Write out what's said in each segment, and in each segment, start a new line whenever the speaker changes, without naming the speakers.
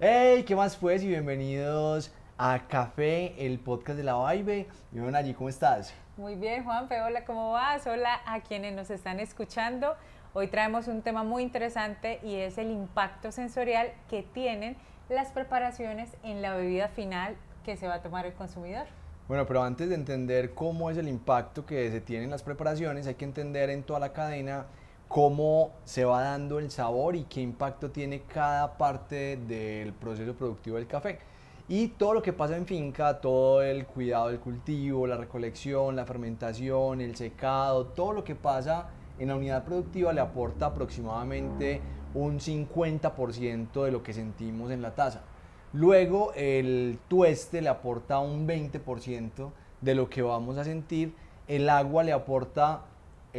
Hey, ¿qué más pues? Y bienvenidos a Café, el podcast de la Vibe. Bueno, allí, ¿cómo estás?
Muy bien, Juanfe, hola, ¿cómo vas? Hola a quienes nos están escuchando. Hoy traemos un tema muy interesante y es el impacto sensorial que tienen las preparaciones en la bebida final que se va a tomar el consumidor.
Bueno, pero antes de entender cómo es el impacto que se tiene en las preparaciones, hay que entender en toda la cadena cómo se va dando el sabor y qué impacto tiene cada parte del proceso productivo del café. Y todo lo que pasa en finca, todo el cuidado del cultivo, la recolección, la fermentación, el secado, todo lo que pasa en la unidad productiva le aporta aproximadamente un 50% de lo que sentimos en la taza. Luego el tueste le aporta un 20% de lo que vamos a sentir, el agua le aporta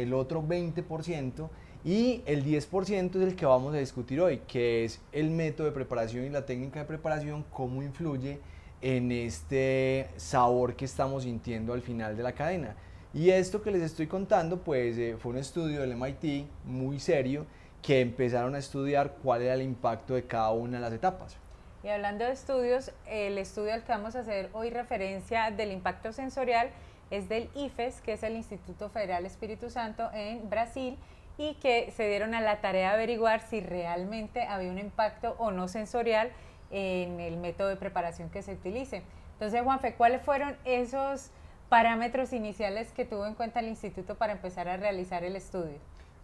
el otro 20% y el 10% es el que vamos a discutir hoy, que es el método de preparación y la técnica de preparación, cómo influye en este sabor que estamos sintiendo al final de la cadena. Y esto que les estoy contando, pues eh, fue un estudio del MIT muy serio que empezaron a estudiar cuál era el impacto de cada una de las etapas.
Y hablando de estudios, el estudio al que vamos a hacer hoy referencia del impacto sensorial es del IFES, que es el Instituto Federal Espíritu Santo en Brasil, y que se dieron a la tarea de averiguar si realmente había un impacto o no sensorial en el método de preparación que se utilice. Entonces, Juanfe, ¿cuáles fueron esos parámetros iniciales que tuvo en cuenta el instituto para empezar a realizar el estudio?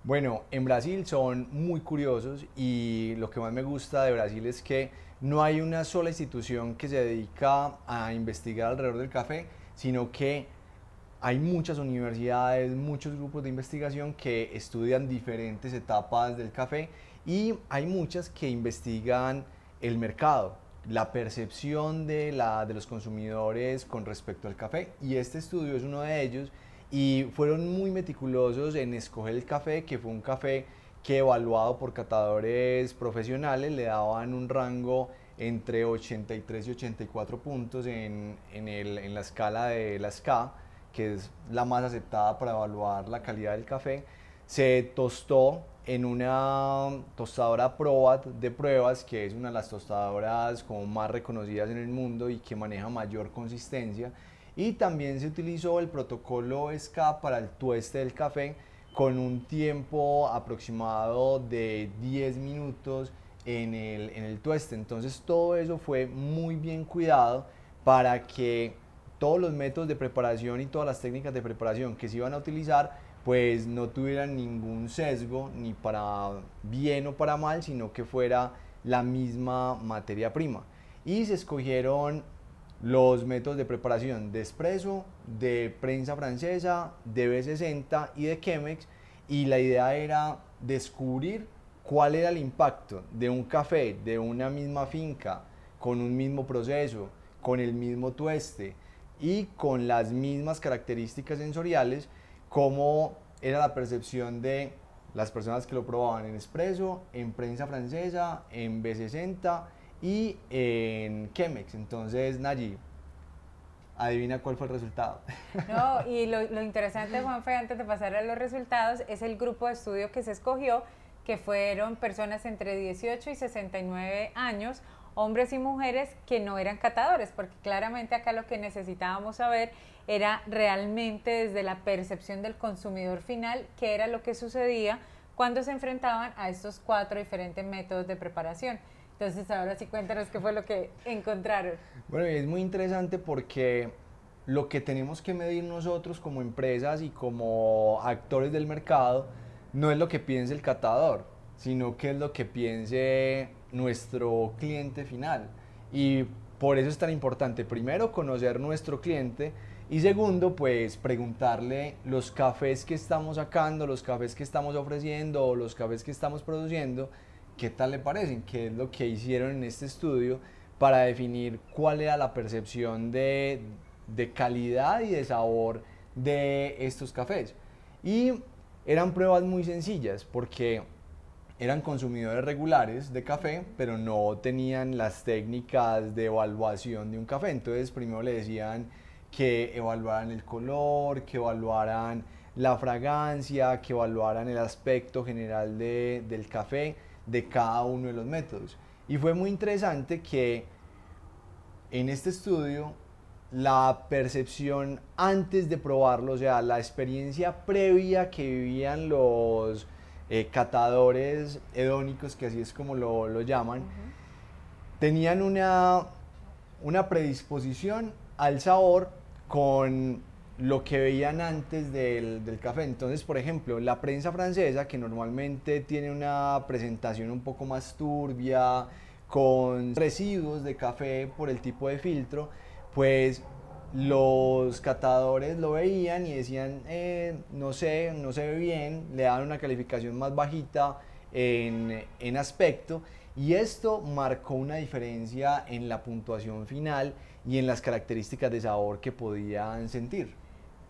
Bueno, en Brasil son muy curiosos y lo que más me gusta de Brasil es que no hay una sola institución que se dedica a investigar alrededor del café, sino que hay muchas universidades, muchos grupos de investigación que estudian diferentes etapas del café y hay muchas que investigan el mercado, la percepción de, la, de los consumidores con respecto al café. Y este estudio es uno de ellos y fueron muy meticulosos en escoger el café, que fue un café que evaluado por catadores profesionales le daban un rango entre 83 y 84 puntos en, en, el, en la escala de la SCA que es la más aceptada para evaluar la calidad del café, se tostó en una tostadora Probat de pruebas, que es una de las tostadoras como más reconocidas en el mundo y que maneja mayor consistencia. Y también se utilizó el protocolo SCA para el tueste del café con un tiempo aproximado de 10 minutos en el, en el tueste. Entonces todo eso fue muy bien cuidado para que todos los métodos de preparación y todas las técnicas de preparación que se iban a utilizar pues no tuvieran ningún sesgo ni para bien o para mal, sino que fuera la misma materia prima. Y se escogieron los métodos de preparación de espresso, de prensa francesa, de B60 y de Chemex y la idea era descubrir cuál era el impacto de un café de una misma finca con un mismo proceso, con el mismo tueste, y con las mismas características sensoriales como era la percepción de las personas que lo probaban en espresso, en prensa francesa, en B60 y en Chemex. Entonces, Nayi, adivina cuál fue el resultado.
No, y lo, lo interesante, Juanfe, antes de pasar a los resultados, es el grupo de estudio que se escogió, que fueron personas entre 18 y 69 años, hombres y mujeres que no eran catadores, porque claramente acá lo que necesitábamos saber era realmente desde la percepción del consumidor final qué era lo que sucedía cuando se enfrentaban a estos cuatro diferentes métodos de preparación. Entonces ahora sí cuéntanos qué fue lo que encontraron.
Bueno, es muy interesante porque lo que tenemos que medir nosotros como empresas y como actores del mercado no es lo que piense el catador, sino que es lo que piense nuestro cliente final. Y por eso es tan importante, primero, conocer nuestro cliente y segundo, pues preguntarle los cafés que estamos sacando, los cafés que estamos ofreciendo los cafés que estamos produciendo, qué tal le parecen, qué es lo que hicieron en este estudio para definir cuál era la percepción de, de calidad y de sabor de estos cafés. Y eran pruebas muy sencillas porque eran consumidores regulares de café, pero no tenían las técnicas de evaluación de un café. Entonces primero le decían que evaluaran el color, que evaluaran la fragancia, que evaluaran el aspecto general de, del café de cada uno de los métodos. Y fue muy interesante que en este estudio la percepción antes de probarlo, o sea, la experiencia previa que vivían los eh, catadores hedónicos, que así es como lo, lo llaman, tenían una, una predisposición al sabor con lo que veían antes del, del, café. Entonces, por ejemplo, la prensa francesa, que normalmente tiene una presentación un poco más turbia, con residuos de café por el tipo de filtro, pues los catadores lo veían y decían, eh, no sé, no se ve bien, le daban una calificación más bajita en, en aspecto y esto marcó una diferencia en la puntuación final y en las características de sabor que podían sentir.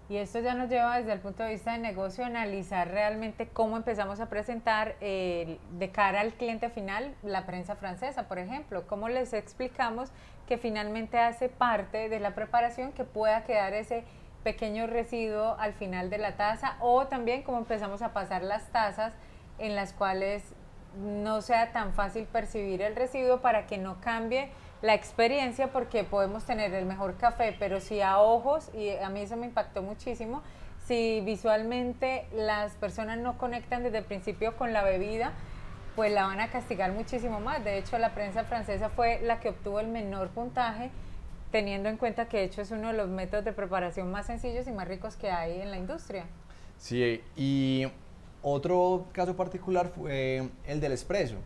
Y esto ya nos lleva desde el punto de vista de negocio a analizar realmente cómo empezamos a presentar de cara al cliente final la prensa francesa, por ejemplo. Cómo les explicamos que finalmente hace parte de la preparación que pueda quedar ese pequeño residuo al final de la taza o también cómo empezamos a pasar las tazas en las cuales no sea tan fácil percibir el residuo para que no cambie la experiencia porque podemos tener el mejor café, pero si a ojos, y a mí eso me impactó muchísimo, si visualmente las personas no conectan desde el principio con la bebida, pues la van a castigar muchísimo más. De hecho, la prensa francesa fue la que obtuvo el menor puntaje, teniendo en cuenta que de hecho es uno de los métodos de preparación más sencillos y más ricos que hay en la industria.
Sí, y otro caso particular fue el del espresso,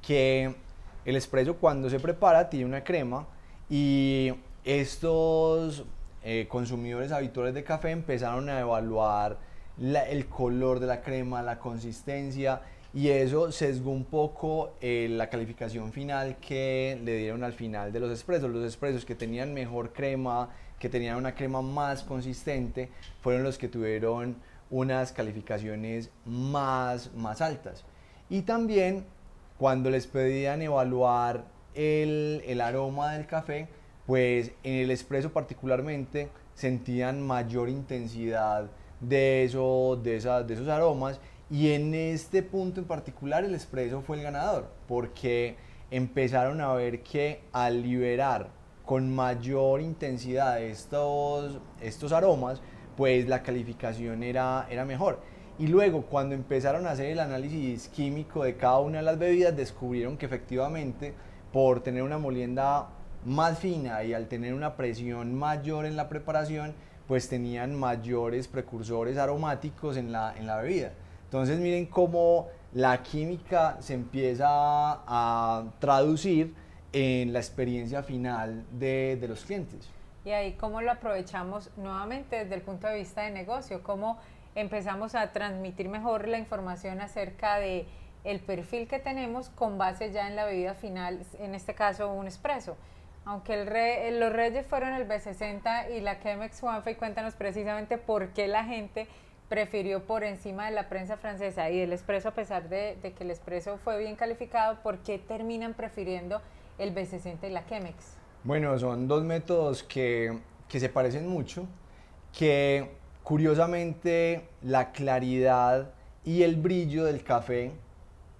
que el espresso cuando se prepara tiene una crema y estos eh, consumidores habituales de café empezaron a evaluar el color de la crema, la consistencia y eso sesgó un poco eh, la calificación final que le dieron al final de los espresos. Los espresos que tenían mejor crema, que tenían una crema más consistente, fueron los que tuvieron unas calificaciones más, más altas. Y también cuando les pedían evaluar el, el aroma del café, pues en el espresso particularmente sentían mayor intensidad de, eso, de, de esos aromas y en este punto en particular el espresso fue el ganador porque empezaron a ver que al liberar con mayor intensidad estos, estos aromas, pues la calificación era, era mejor. Y luego, cuando empezaron a hacer el análisis químico de cada una de las bebidas, descubrieron que efectivamente, por tener una molienda más fina y al tener una presión mayor en la preparación, pues tenían mayores precursores aromáticos en la, en la bebida. Entonces miren cómo la química se empieza a traducir en la experiencia final de, de los clientes.
Y ahí cómo lo aprovechamos nuevamente desde el punto de vista de negocio, cómo empezamos a transmitir mejor la información acerca de el perfil que tenemos con base ya en la bebida final, en este caso un espresso. Aunque el los Reyes fueron el B60 y la Chemex Juanfe, cuéntanos precisamente por qué la gente prefirió por encima de la prensa francesa y el espresso, a pesar de, de que el espresso fue bien calificado, ¿por qué terminan prefiriendo el B60 y la Chemex?
Bueno, son dos métodos que, que se parecen mucho, que Curiosamente, la claridad y el brillo del café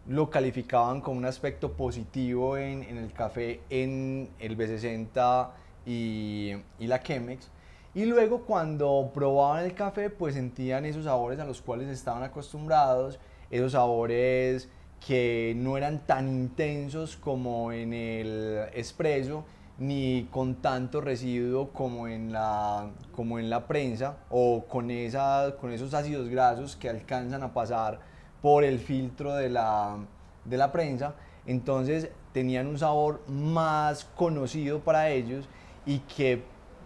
lo calificaban como un aspecto positivo en, el café en el B60 y, y, la Chemex. Y luego cuando probaban el café, pues sentían esos sabores a los cuales estaban acostumbrados, esos sabores que no eran tan intensos como en el espresso, ni con tanto residuo como en la, como en la prensa o con, esa, con esos ácidos grasos que alcanzan a pasar por el filtro de la, de la prensa. Entonces tenían un sabor más conocido para ellos y que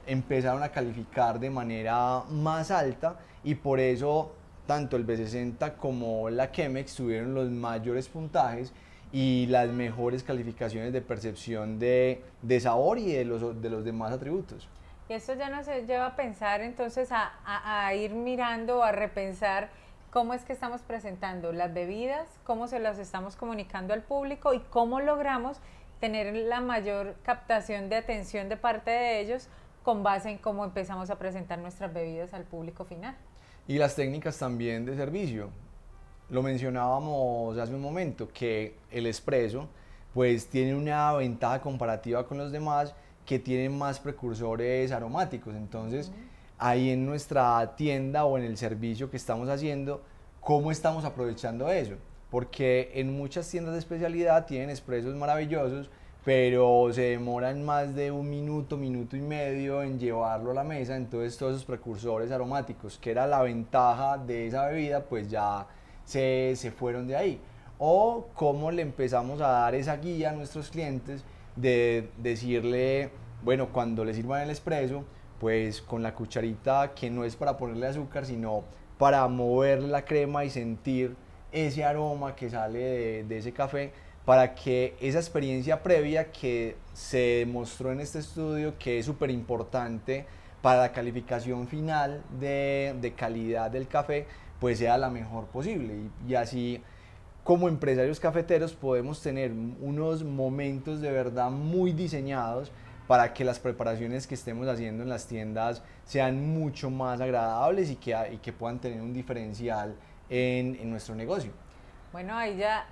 empezaron a calificar de manera más alta y por eso tanto el B60 como la Chemex tuvieron los mayores puntajes y las mejores calificaciones de percepción de, de sabor y de los, de los demás atributos.
Y esto ya nos lleva a pensar entonces a, a, ir mirando, a repensar cómo es que estamos presentando las bebidas, cómo se las estamos comunicando al público y cómo logramos tener la mayor captación de atención de parte de ellos con base en cómo empezamos a presentar nuestras bebidas al público final.
Y las técnicas también de servicio. Lo mencionábamos hace un momento, que el espresso pues tienen una ventaja comparativa con los demás que tienen más precursores aromáticos. Entonces, ahí en nuestra tienda o en el servicio que estamos haciendo, ¿cómo estamos aprovechando eso? Porque en muchas tiendas de especialidad tienen expresos maravillosos, pero se demoran más de un minuto, minuto y medio en llevarlo a la mesa, entonces todos esos precursores aromáticos, que era la ventaja de esa bebida, pues ya se, se fueron de ahí. O cómo le empezamos a dar esa guía a nuestros clientes de decirle, bueno, cuando le sirvan el espresso, pues con la cucharita que no es para ponerle azúcar, sino para mover la crema y sentir ese aroma que sale de, ese café, para que esa experiencia previa que se demostró en este estudio, que es súper importante para la calificación final de, de, calidad del café, pues sea la mejor posible. Y, así como empresarios cafeteros podemos tener unos momentos de verdad muy diseñados para que las preparaciones que estemos haciendo en las tiendas sean mucho más agradables y que, y que puedan tener un diferencial en, en nuestro negocio.
Bueno, ahí ya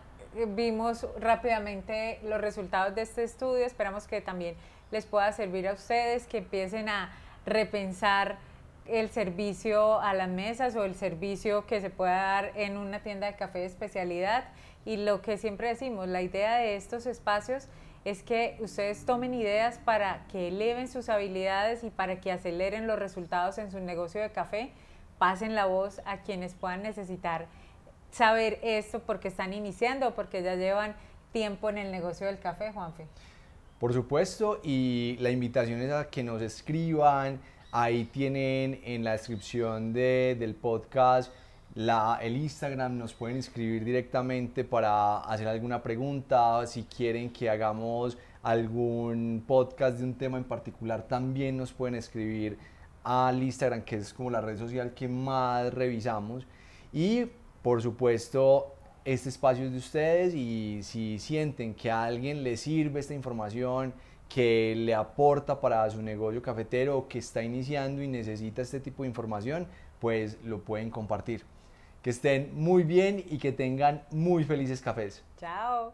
vimos rápidamente los resultados de este estudio. Esperamos que también les pueda servir a ustedes, que empiecen a repensar el servicio a las mesas o el servicio que se pueda dar en una tienda de café de especialidad. Y lo que siempre decimos, la idea de estos espacios es que ustedes tomen ideas para que eleven sus habilidades y para que aceleren los resultados en su negocio de café, pasen la voz a quienes puedan necesitar saber esto porque están iniciando o porque ya llevan tiempo en el negocio del café, Juanfe.
Por supuesto, y la invitación es a que nos escriban, ahí tienen en la descripción de, del podcast el Instagram, nos pueden escribir directamente para hacer alguna pregunta, si quieren que hagamos algún podcast de un tema en particular, también nos pueden escribir al Instagram, que es como la red social que más revisamos. Y por supuesto, este espacio es de ustedes y si sienten que a alguien le sirve esta información, que le aporta para su negocio cafetero o que está iniciando y necesita este tipo de información, pues lo pueden compartir. Que estén muy bien y que tengan muy felices cafés.
Chao.